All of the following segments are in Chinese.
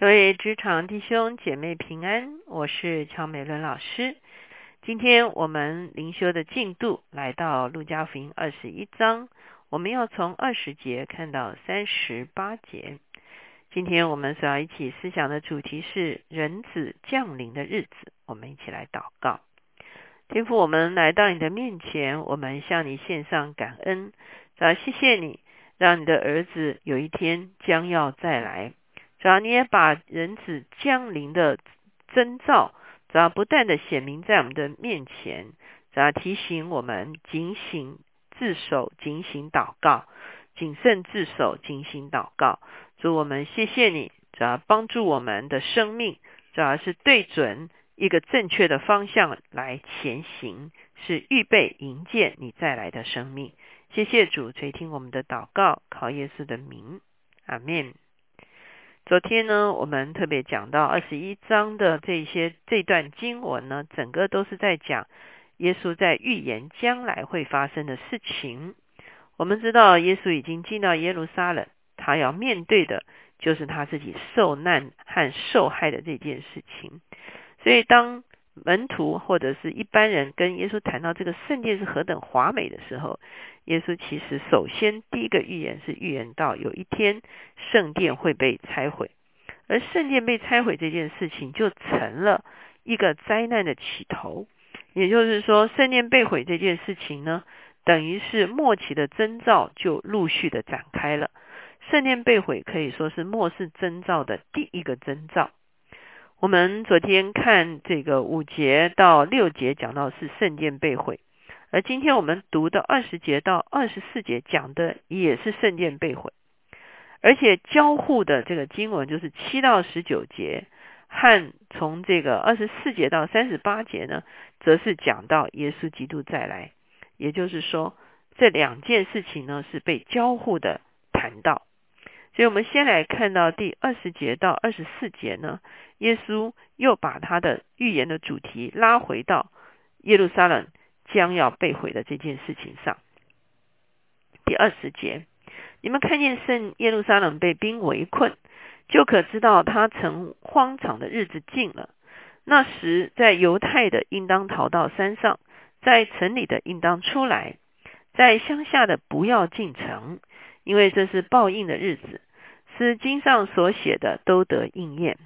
各位职场弟兄姐妹平安，我是乔美伦老师。今天我们灵修的进度来到路加福音二十一章，我们要从二十节看到三十八节。今天我们所要一起思想的主题是人子降临的日子。我们一起来祷告，天父，我们来到你的面前，我们向你献上感恩，啊谢谢你，让你的儿子有一天将要再来。只要你也把人子降临的征兆，只要不断的显明在我们的面前，只要提醒我们警醒自守、警醒祷告、谨慎自守、警醒祷告。主我们谢谢你，只要帮助我们的生命，主要是对准一个正确的方向来前行，是预备迎接你再来的生命。谢谢主垂听我们的祷告，靠耶稣的名，阿门。昨天呢，我们特别讲到二十一章的这些这段经文呢，整个都是在讲耶稣在预言将来会发生的事情。我们知道耶稣已经进到耶路撒冷，他要面对的就是他自己受难和受害的这件事情。所以当门徒或者是一般人跟耶稣谈到这个圣殿是何等华美的时候，耶稣其实首先第一个预言是预言到有一天圣殿会被拆毁，而圣殿被拆毁这件事情就成了一个灾难的起头。也就是说，圣殿被毁这件事情呢，等于是末期的征兆就陆续的展开了。圣殿被毁可以说是末世征兆的第一个征兆。我们昨天看这个五节到六节讲到是圣殿被毁，而今天我们读的二十节到二十四节讲的也是圣殿被毁，而且交互的这个经文就是七到十九节和从这个二十四节到三十八节呢，则是讲到耶稣基督再来，也就是说这两件事情呢是被交互的谈到。所以我们先来看到第二十节到二十四节呢，耶稣又把他的预言的主题拉回到耶路撒冷将要被毁的这件事情上。第二十节，你们看见圣耶路撒冷被兵围困，就可知道他曾荒场的日子近了。那时，在犹太的应当逃到山上，在城里的应当出来，在乡下的不要进城，因为这是报应的日子。是经上所写的都得应验。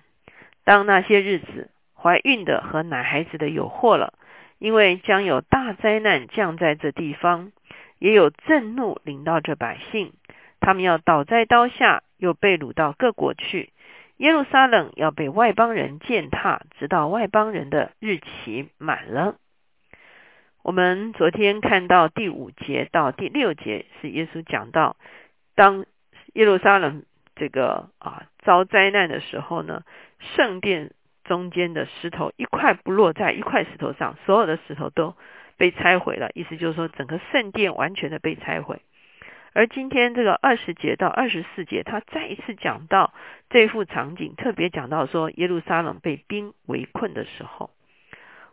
当那些日子，怀孕的和奶孩子的有祸了，因为将有大灾难降在这地方，也有震怒临到这百姓，他们要倒在刀下，又被掳到各国去。耶路撒冷要被外邦人践踏，直到外邦人的日期满了。我们昨天看到第五节到第六节，是耶稣讲到，当耶路撒冷。这个啊，遭灾难的时候呢，圣殿中间的石头一块不落在一块石头上，所有的石头都被拆毁了。意思就是说，整个圣殿完全的被拆毁。而今天这个二十节到二十四节，他再一次讲到这幅场景，特别讲到说耶路撒冷被兵围困的时候，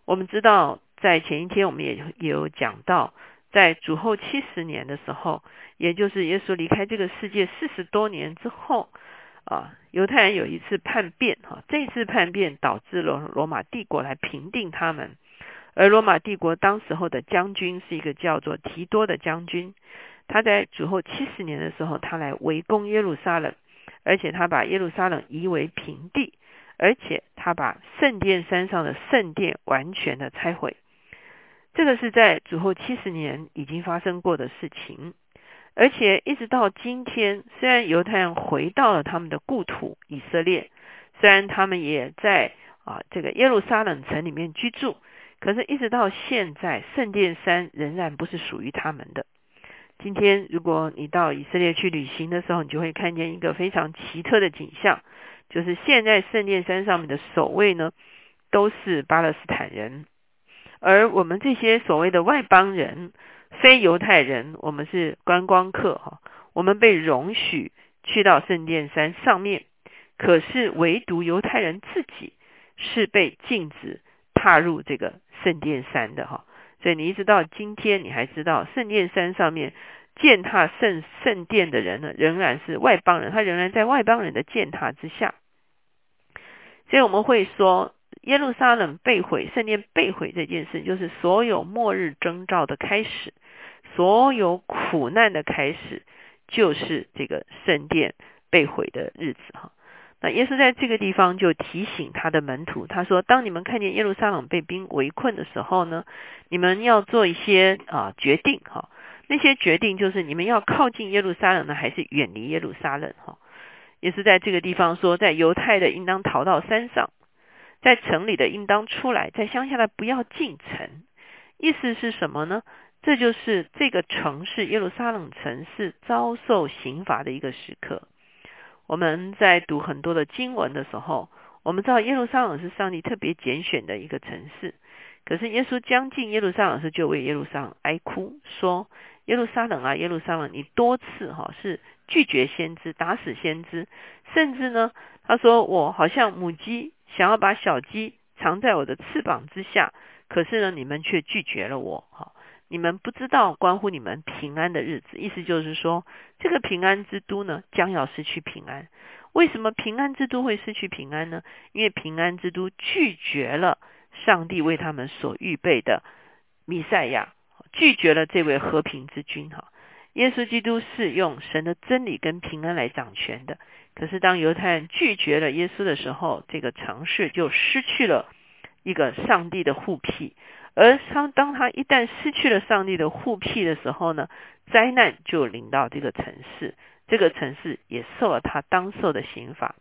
我们知道在前一天我们也也有讲到。在主后七十年的时候，也就是耶稣离开这个世界四十多年之后，啊，犹太人有一次叛变，哈，这次叛变导致了罗马帝国来平定他们，而罗马帝国当时候的将军是一个叫做提多的将军，他在主后七十年的时候，他来围攻耶路撒冷，而且他把耶路撒冷夷为平地，而且他把圣殿山上的圣殿完全的拆毁。这个是在主后七十年已经发生过的事情，而且一直到今天，虽然犹太人回到了他们的故土以色列，虽然他们也在啊这个耶路撒冷城里面居住，可是，一直到现在，圣殿山仍然不是属于他们的。今天，如果你到以色列去旅行的时候，你就会看见一个非常奇特的景象，就是现在圣殿山上面的守卫呢，都是巴勒斯坦人。而我们这些所谓的外邦人、非犹太人，我们是观光客哈，我们被容许去到圣殿山上面，可是唯独犹太人自己是被禁止踏入这个圣殿山的哈。所以你一直到今天，你还知道圣殿山上面践踏圣圣殿的人呢，仍然是外邦人，他仍然在外邦人的践踏之下。所以我们会说，耶路撒冷被毁、圣殿被毁这件事，就是所有末日征兆的开始，所有苦难的开始，就是这个圣殿被毁的日子哈。那耶稣在这个地方就提醒他的门徒，他说：“当你们看见耶路撒冷被兵围困的时候呢，你们要做一些啊决定哈。那些决定就是你们要靠近耶路撒冷呢，还是远离耶路撒冷哈？也是在这个地方说，在犹太的应当逃到山上，在城里的应当出来，在乡下的不要进城。意思是什么呢？这就是这个城市耶路撒冷城是遭受刑罚的一个时刻。”我们在读很多的经文的时候，我们知道耶路撒冷是上帝特别拣选的一个城市。可是耶稣将近耶路撒冷时，就为耶路撒冷哀哭，说：“耶路撒冷啊，耶路撒冷，你多次哈是拒绝先知，打死先知，甚至呢，他说我好像母鸡想要把小鸡藏在我的翅膀之下，可是呢，你们却拒绝了我。”哈。你们不知道关乎你们平安的日子，意思就是说，这个平安之都呢，将要失去平安。为什么平安之都会失去平安呢？因为平安之都拒绝了上帝为他们所预备的弥赛亚，拒绝了这位和平之君。哈，耶稣基督是用神的真理跟平安来掌权的。可是当犹太人拒绝了耶稣的时候，这个城市就失去了一个上帝的护庇。而当当他一旦失去了上帝的护庇的时候呢，灾难就临到这个城市，这个城市也受了他当受的刑罚。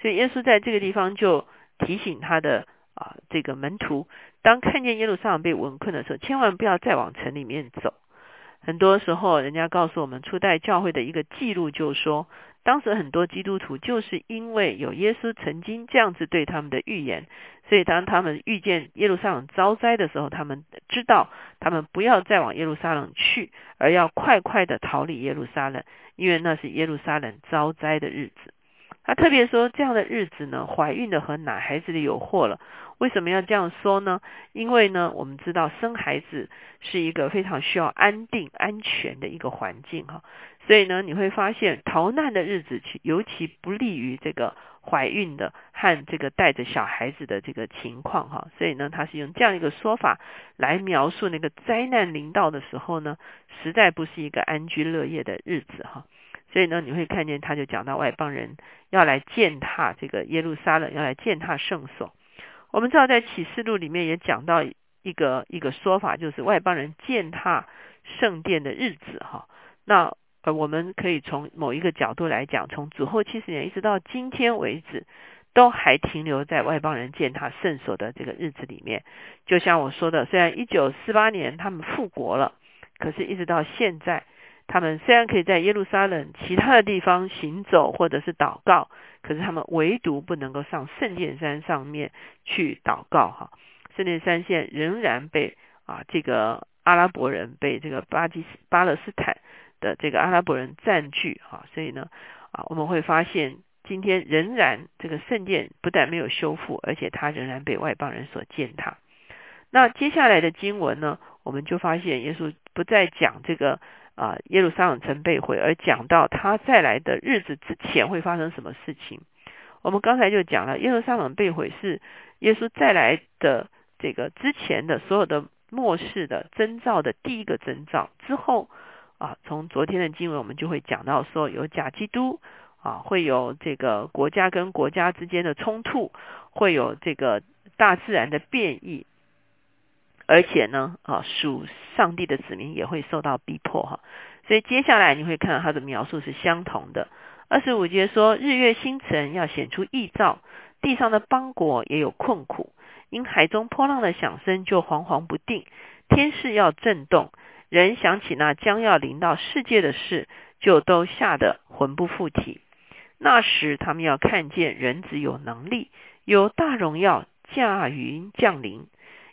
所以耶稣在这个地方就提醒他的啊这个门徒，当看见耶路撒冷被围困的时候，千万不要再往城里面走。很多时候，人家告诉我们初代教会的一个记录，就说。当时很多基督徒就是因为有耶稣曾经这样子对他们的预言，所以当他们遇见耶路撒冷遭灾的时候，他们知道他们不要再往耶路撒冷去，而要快快的逃离耶路撒冷，因为那是耶路撒冷遭灾的日子。他特别说，这样的日子呢，怀孕的和奶孩子的有祸了。为什么要这样说呢？因为呢，我们知道生孩子是一个非常需要安定、安全的一个环境哈。所以呢，你会发现逃难的日子，尤其不利于这个怀孕的和这个带着小孩子的这个情况哈。所以呢，他是用这样一个说法来描述那个灾难临到的时候呢，实在不是一个安居乐业的日子哈。所以呢，你会看见他就讲到外邦人要来践踏这个耶路撒冷，要来践踏圣所。我们知道在启示录里面也讲到一个一个说法，就是外邦人践踏圣殿的日子哈。那呃，我们可以从某一个角度来讲，从主后七十年一直到今天为止，都还停留在外邦人践踏圣所的这个日子里面。就像我说的，虽然一九四八年他们复国了，可是一直到现在，他们虽然可以在耶路撒冷其他的地方行走或者是祷告，可是他们唯独不能够上圣殿山上面去祷告哈。圣殿山线仍然被啊这个阿拉伯人被这个巴基斯巴勒斯坦。的这个阿拉伯人占据哈，所以呢啊，我们会发现今天仍然这个圣殿不但没有修复，而且它仍然被外邦人所践踏。那接下来的经文呢，我们就发现耶稣不再讲这个啊耶路撒冷城被毁，而讲到他再来的日子之前会发生什么事情。我们刚才就讲了，耶路撒冷被毁是耶稣再来的这个之前的所有的末世的征兆的第一个征兆之后。啊，从昨天的经文我们就会讲到说，有假基督啊，会有这个国家跟国家之间的冲突，会有这个大自然的变异，而且呢，啊，属上帝的子民也会受到逼迫哈。所以接下来你会看到他的描述是相同的。二十五节说，日月星辰要显出异兆，地上的邦国也有困苦，因海中波浪的响声就惶惶不定，天势要震动。人想起那将要临到世界的事，就都吓得魂不附体。那时他们要看见人子有能力，有大荣耀驾云降临。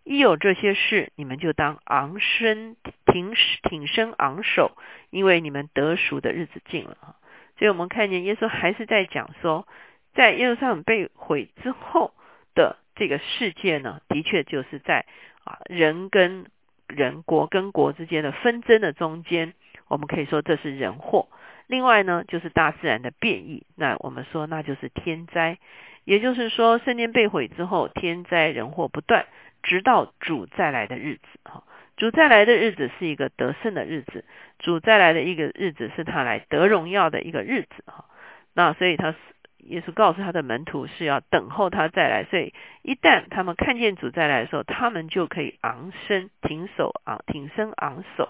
一有这些事，你们就当昂身挺挺身昂首，因为你们得赎的日子近了所以，我们看见耶稣还是在讲说，在耶路撒冷被毁之后的这个世界呢，的确就是在啊人跟。人国跟国之间的纷争的中间，我们可以说这是人祸。另外呢，就是大自然的变异，那我们说那就是天灾。也就是说，圣殿被毁之后，天灾人祸不断，直到主再来的日子。哈，主再来的日子是一个得胜的日子，主再来的一个日子是他来得荣耀的一个日子。哈，那所以他耶稣告诉他的门徒是要等候他再来。所以一旦他们看见主再来的时候，他们就可以昂身挺手昂挺身昂首。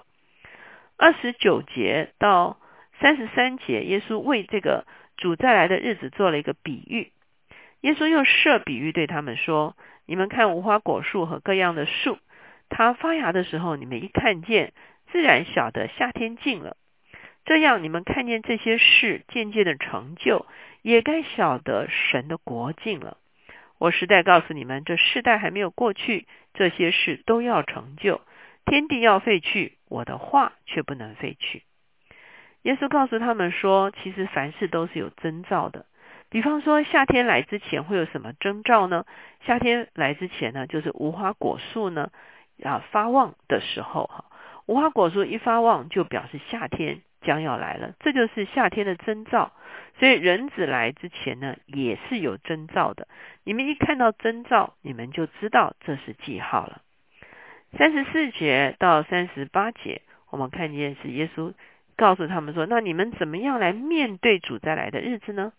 二十九节到三十三节，耶稣为这个主再来的日子做了一个比喻。耶稣又设比喻对他们说：“你们看无花果树和各样的树，它发芽的时候，你们一看见，自然晓得夏天近了。这样，你们看见这些事渐渐的成就，也该晓得神的国近了。我实在告诉你们，这世代还没有过去，这些事都要成就。天地要废去，我的话却不能废去。”耶稣告诉他们说：“其实凡事都是有征兆的。”比方说，夏天来之前会有什么征兆呢？夏天来之前呢，就是无花果树呢啊发旺的时候哈。无花果树一发旺，就表示夏天将要来了，这就是夏天的征兆。所以人子来之前呢，也是有征兆的。你们一看到征兆，你们就知道这是记号了。三十四节到三十八节，我们看见是耶稣告诉他们说：“那你们怎么样来面对主再来的日子呢？”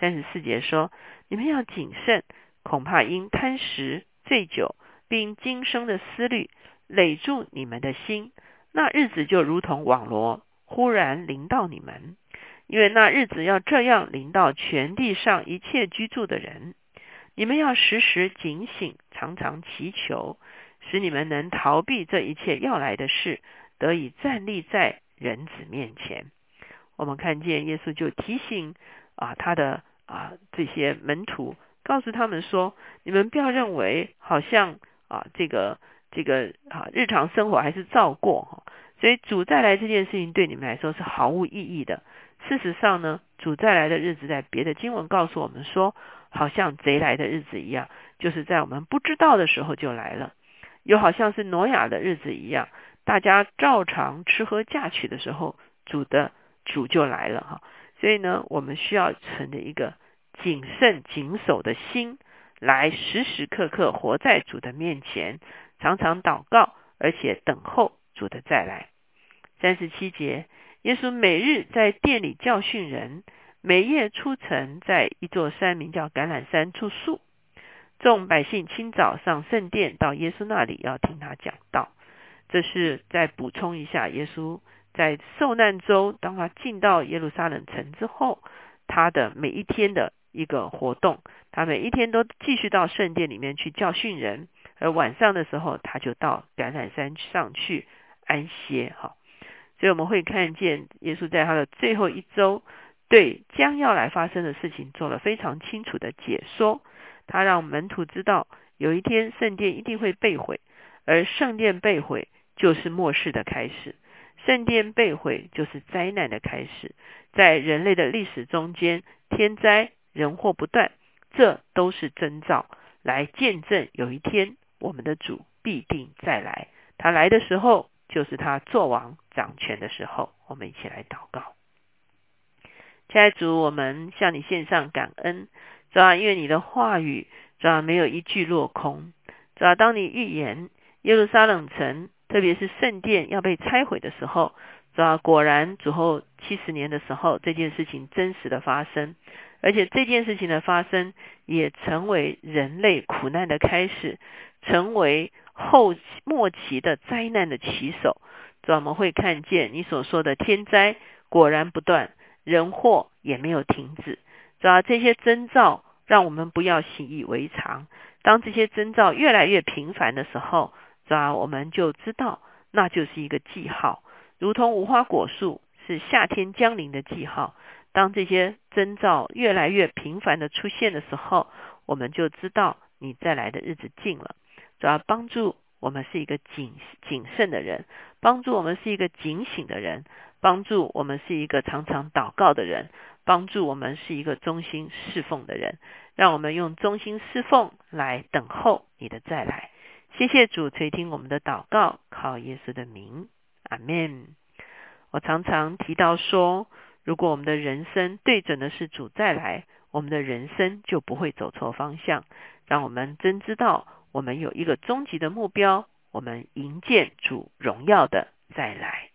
三十四节说：“你们要谨慎，恐怕因贪食、醉酒，并今生的思虑累住你们的心，那日子就如同网罗，忽然临到你们。因为那日子要这样临到全地上一切居住的人。你们要时时警醒，常常祈求，使你们能逃避这一切要来的事，得以站立在人子面前。”我们看见耶稣就提醒啊，他的。啊，这些门徒告诉他们说：“你们不要认为好像啊，这个这个啊，日常生活还是照过哈。所以主再来这件事情对你们来说是毫无意义的。事实上呢，主再来的日子在别的经文告诉我们说，好像贼来的日子一样，就是在我们不知道的时候就来了。又好像是挪亚的日子一样，大家照常吃喝嫁娶的时候，主的主就来了哈。所以呢，我们需要存着一个。”谨慎谨守的心，来时时刻刻活在主的面前，常常祷告，而且等候主的再来。三十七节，耶稣每日在店里教训人，每夜出城，在一座山名叫橄榄山住宿。众百姓清早上圣殿，到耶稣那里要听他讲道。这是再补充一下，耶稣在受难周，当他进到耶路撒冷城之后，他的每一天的。一个活动，他每一天都继续到圣殿里面去教训人，而晚上的时候，他就到橄榄山上去安歇。哈，所以我们会看见耶稣在他的最后一周，对将要来发生的事情做了非常清楚的解说。他让门徒知道，有一天圣殿一定会被毁，而圣殿被毁就是末世的开始，圣殿被毁就是灾难的开始。在人类的历史中间，天灾。人祸不断，这都是征兆，来见证有一天我们的主必定再来。他来的时候，就是他做王掌权的时候。我们一起来祷告，亲爱的主，我们向你献上感恩，主啊，因为你的话语，主啊，没有一句落空。主啊，当你预言耶路撒冷城，特别是圣殿要被拆毁的时候，主啊，果然主后七十年的时候，这件事情真实的发生。而且这件事情的发生，也成为人类苦难的开始，成为后末期的灾难的起手。主，我们会看见你所说的天灾果然不断，人祸也没有停止。主要这些征兆，让我们不要习以为常。当这些征兆越来越频繁的时候，主要我们就知道，那就是一个记号，如同无花果树是夏天将临的记号。当这些征兆越来越频繁的出现的时候，我们就知道你再来的日子近了。主要帮助我们是一个谨谨慎的人，帮助我们是一个警醒的人，帮助我们是一个常常祷告的人，帮助我们是一个忠心侍奉的人。让我们用忠心侍奉来等候你的再来。谢谢主垂听我们的祷告，靠耶稣的名，阿门。我常常提到说。如果我们的人生对准的是主再来，我们的人生就不会走错方向。让我们真知道，我们有一个终极的目标，我们迎接主荣耀的再来。